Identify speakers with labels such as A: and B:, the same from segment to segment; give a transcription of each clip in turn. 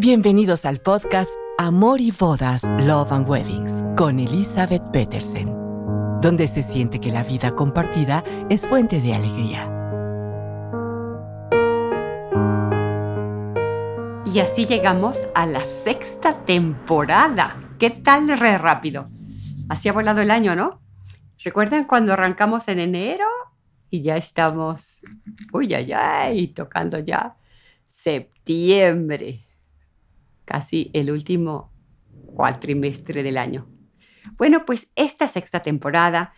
A: Bienvenidos al podcast Amor y Bodas, Love and Weddings con Elizabeth Petersen, donde se siente que la vida compartida es fuente de alegría.
B: Y así llegamos a la sexta temporada. ¿Qué tal re rápido? Así ha volado el año, ¿no? ¿Recuerdan cuando arrancamos en enero? Y ya estamos, uy, ay, ay, tocando ya septiembre casi el último cuatrimestre del año. Bueno, pues esta sexta temporada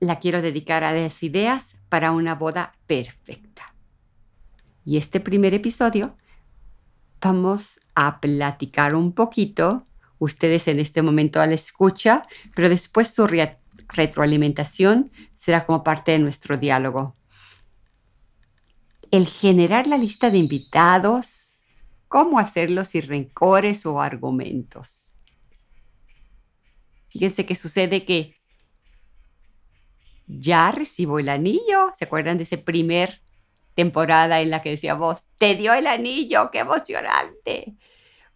B: la quiero dedicar a las ideas para una boda perfecta. Y este primer episodio vamos a platicar un poquito, ustedes en este momento a la escucha, pero después su retroalimentación será como parte de nuestro diálogo. El generar la lista de invitados cómo hacerlo sin rencores o argumentos. Fíjense que sucede que ya recibo el anillo. ¿Se acuerdan de esa primer temporada en la que decíamos, te dio el anillo, qué emocionante?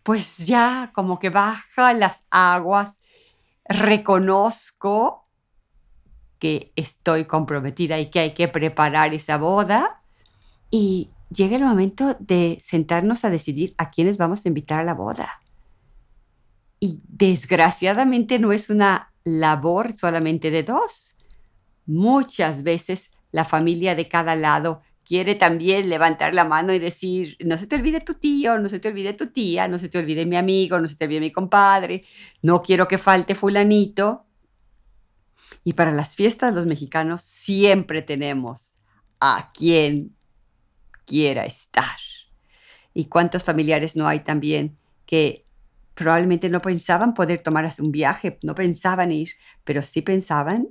B: Pues ya como que baja las aguas, reconozco que estoy comprometida y que hay que preparar esa boda y llega el momento de sentarnos a decidir a quiénes vamos a invitar a la boda. Y desgraciadamente no es una labor solamente de dos. Muchas veces la familia de cada lado quiere también levantar la mano y decir, no se te olvide tu tío, no se te olvide tu tía, no se te olvide mi amigo, no se te olvide mi compadre, no quiero que falte fulanito. Y para las fiestas los mexicanos siempre tenemos a quien quiera estar. ¿Y cuántos familiares no hay también que probablemente no pensaban poder tomar un viaje, no pensaban ir, pero sí pensaban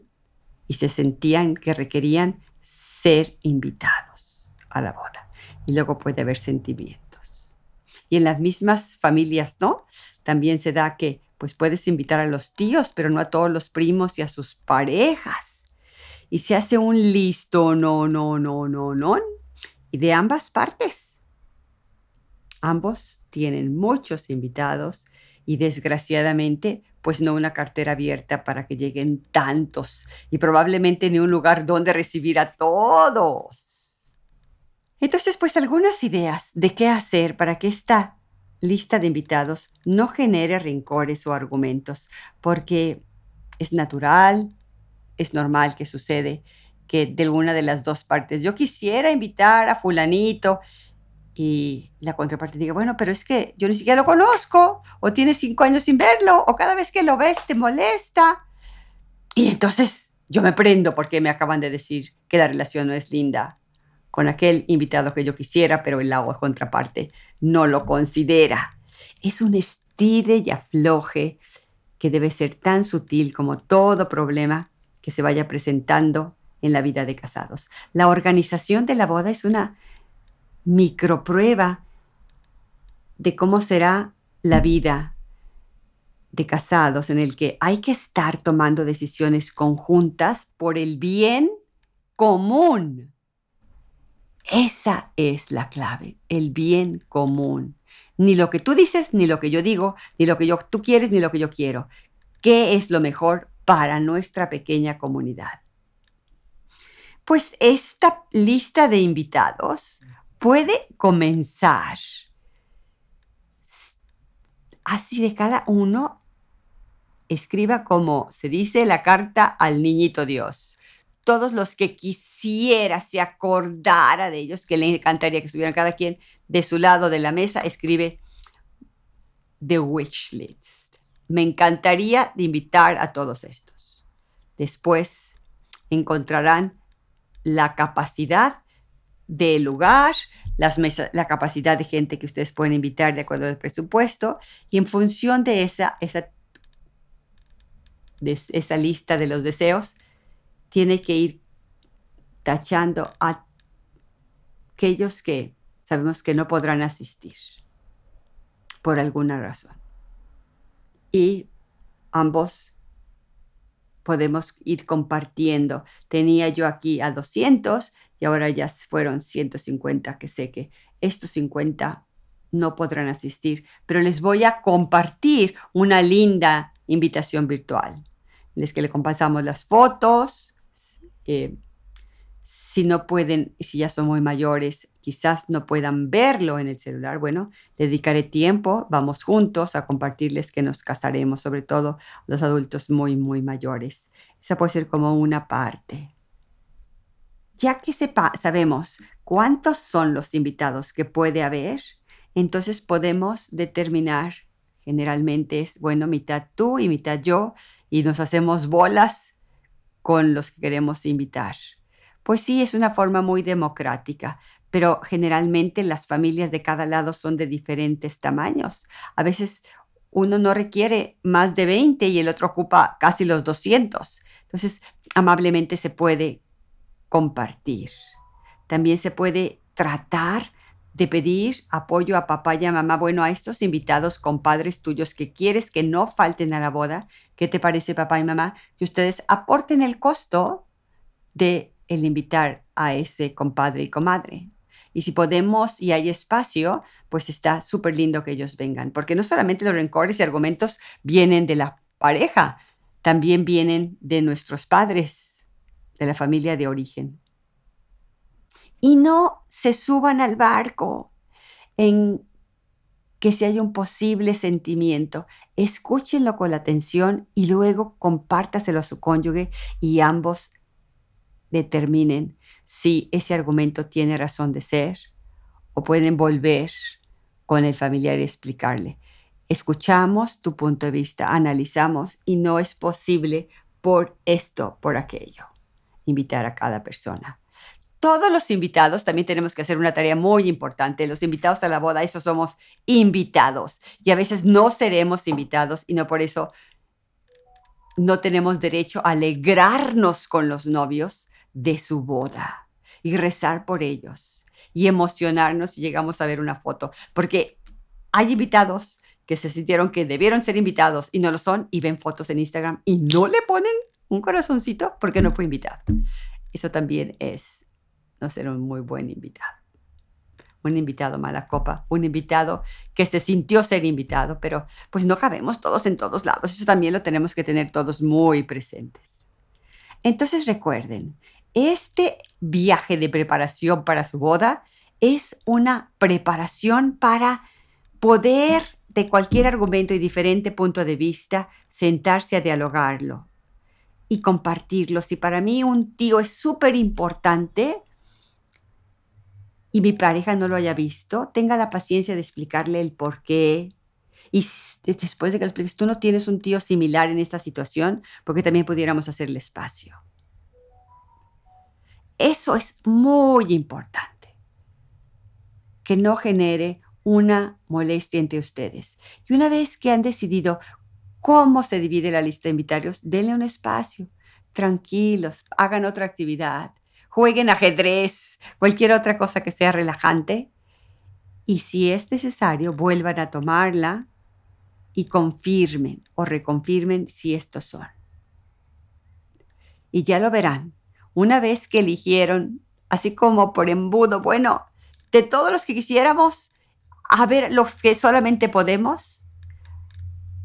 B: y se sentían que requerían ser invitados a la boda. Y luego puede haber sentimientos. Y en las mismas familias, ¿no? También se da que pues puedes invitar a los tíos, pero no a todos los primos y a sus parejas. Y se hace un listo, no, no, no, no, no, y de ambas partes. Ambos tienen muchos invitados y desgraciadamente pues no una cartera abierta para que lleguen tantos y probablemente ni un lugar donde recibir a todos. Entonces pues algunas ideas de qué hacer para que esta lista de invitados no genere rencores o argumentos, porque es natural, es normal que sucede que de alguna de las dos partes. Yo quisiera invitar a fulanito y la contraparte diga, bueno, pero es que yo ni siquiera lo conozco, o tienes cinco años sin verlo, o cada vez que lo ves te molesta. Y entonces yo me prendo porque me acaban de decir que la relación no es linda con aquel invitado que yo quisiera, pero el agua contraparte no lo considera. Es un estire y afloje que debe ser tan sutil como todo problema que se vaya presentando en la vida de casados. La organización de la boda es una microprueba de cómo será la vida de casados en el que hay que estar tomando decisiones conjuntas por el bien común. Esa es la clave, el bien común. Ni lo que tú dices, ni lo que yo digo, ni lo que tú quieres, ni lo que yo quiero. ¿Qué es lo mejor para nuestra pequeña comunidad? Pues esta lista de invitados puede comenzar así de cada uno escriba como se dice la carta al niñito Dios. Todos los que quisiera se acordara de ellos, que le encantaría que estuvieran cada quien de su lado de la mesa, escribe The Wish List. Me encantaría invitar a todos estos. Después encontrarán la capacidad del lugar, las la capacidad de gente que ustedes pueden invitar de acuerdo al presupuesto y en función de esa, esa, de esa lista de los deseos, tiene que ir tachando a aquellos que sabemos que no podrán asistir por alguna razón. Y ambos podemos ir compartiendo. Tenía yo aquí a 200 y ahora ya fueron 150 que sé que estos 50 no podrán asistir, pero les voy a compartir una linda invitación virtual. Les que le compartamos las fotos. Eh, si no pueden, si ya son muy mayores, quizás no puedan verlo en el celular. Bueno, dedicaré tiempo, vamos juntos a compartirles que nos casaremos, sobre todo los adultos muy, muy mayores. Esa puede ser como una parte. Ya que sepa, sabemos cuántos son los invitados que puede haber, entonces podemos determinar, generalmente es, bueno, mitad tú y mitad yo, y nos hacemos bolas con los que queremos invitar. Pues sí, es una forma muy democrática, pero generalmente las familias de cada lado son de diferentes tamaños. A veces uno no requiere más de 20 y el otro ocupa casi los 200. Entonces, amablemente se puede compartir. También se puede tratar de pedir apoyo a papá y a mamá. Bueno, a estos invitados, compadres tuyos que quieres que no falten a la boda, ¿qué te parece papá y mamá? Que ustedes aporten el costo de el invitar a ese compadre y comadre. Y si podemos y hay espacio, pues está súper lindo que ellos vengan, porque no solamente los rencores y argumentos vienen de la pareja, también vienen de nuestros padres, de la familia de origen. Y no se suban al barco en que si hay un posible sentimiento, escúchenlo con la atención y luego compártaselo a su cónyuge y ambos determinen si ese argumento tiene razón de ser o pueden volver con el familiar y explicarle. Escuchamos tu punto de vista, analizamos y no es posible por esto, por aquello. Invitar a cada persona. Todos los invitados, también tenemos que hacer una tarea muy importante. Los invitados a la boda, eso somos invitados. Y a veces no seremos invitados y no por eso no tenemos derecho a alegrarnos con los novios de su boda y rezar por ellos y emocionarnos si llegamos a ver una foto, porque hay invitados que se sintieron que debieron ser invitados y no lo son y ven fotos en Instagram y no le ponen un corazoncito porque no fue invitado. Eso también es no ser un muy buen invitado. Un invitado mala copa, un invitado que se sintió ser invitado, pero pues no cabemos todos en todos lados. Eso también lo tenemos que tener todos muy presentes. Entonces recuerden, este viaje de preparación para su boda es una preparación para poder, de cualquier argumento y diferente punto de vista, sentarse a dialogarlo y compartirlo. Si para mí un tío es súper importante y mi pareja no lo haya visto, tenga la paciencia de explicarle el por qué. Y después de que lo expliques, tú no tienes un tío similar en esta situación, porque también pudiéramos hacerle espacio. Eso es muy importante. Que no genere una molestia entre ustedes. Y una vez que han decidido cómo se divide la lista de invitarios, denle un espacio. Tranquilos, hagan otra actividad, jueguen ajedrez, cualquier otra cosa que sea relajante. Y si es necesario, vuelvan a tomarla y confirmen o reconfirmen si estos son. Y ya lo verán, una vez que eligieron, así como por embudo, bueno, de todos los que quisiéramos, a ver los que solamente podemos,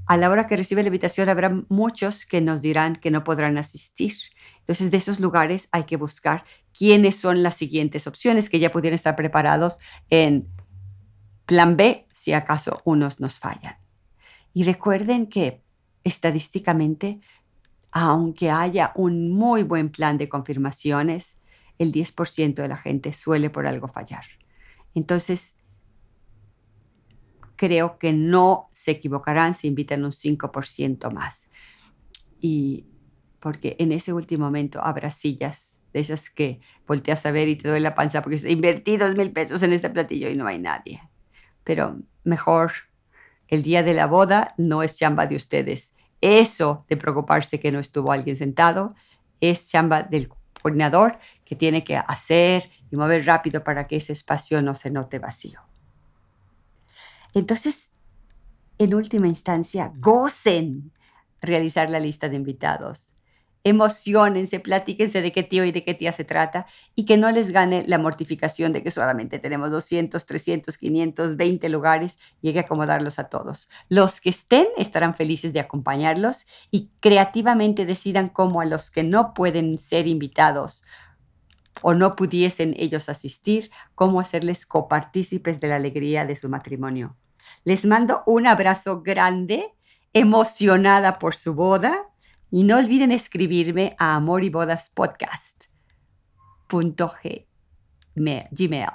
B: a la hora que recibe la invitación habrá muchos que nos dirán que no podrán asistir. Entonces, de esos lugares hay que buscar quiénes son las siguientes opciones que ya pudieran estar preparados en plan B si acaso unos nos fallan. Y recuerden que estadísticamente aunque haya un muy buen plan de confirmaciones, el 10% de la gente suele por algo fallar. Entonces, creo que no se equivocarán si invitan un 5% más. Y porque en ese último momento habrá sillas de esas que volteas a ver y te duele la panza porque invertí dos mil pesos en este platillo y no hay nadie. Pero mejor, el día de la boda no es chamba de ustedes, eso de preocuparse que no estuvo alguien sentado es chamba del coordinador que tiene que hacer y mover rápido para que ese espacio no se note vacío. Entonces, en última instancia, gocen realizar la lista de invitados. Emocionense, platíquense de qué tío y de qué tía se trata y que no les gane la mortificación de que solamente tenemos 200, 300, 500, 20 lugares y hay que acomodarlos a todos. Los que estén estarán felices de acompañarlos y creativamente decidan cómo a los que no pueden ser invitados o no pudiesen ellos asistir, cómo hacerles copartícipes de la alegría de su matrimonio. Les mando un abrazo grande, emocionada por su boda y no olviden escribirme a amorybodspodcast.gmail.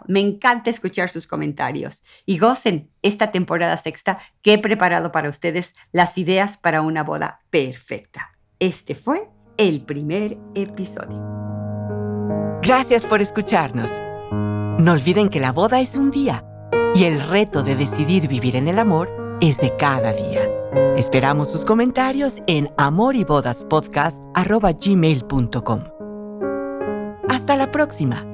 B: Me encanta escuchar sus comentarios y gocen esta temporada sexta que he preparado para ustedes las ideas para una boda perfecta. Este fue el primer episodio.
A: Gracias por escucharnos. No olviden que la boda es un día y el reto de decidir vivir en el amor es de cada día. Esperamos sus comentarios en amoribodaspodcast.gmail.com. Hasta la próxima.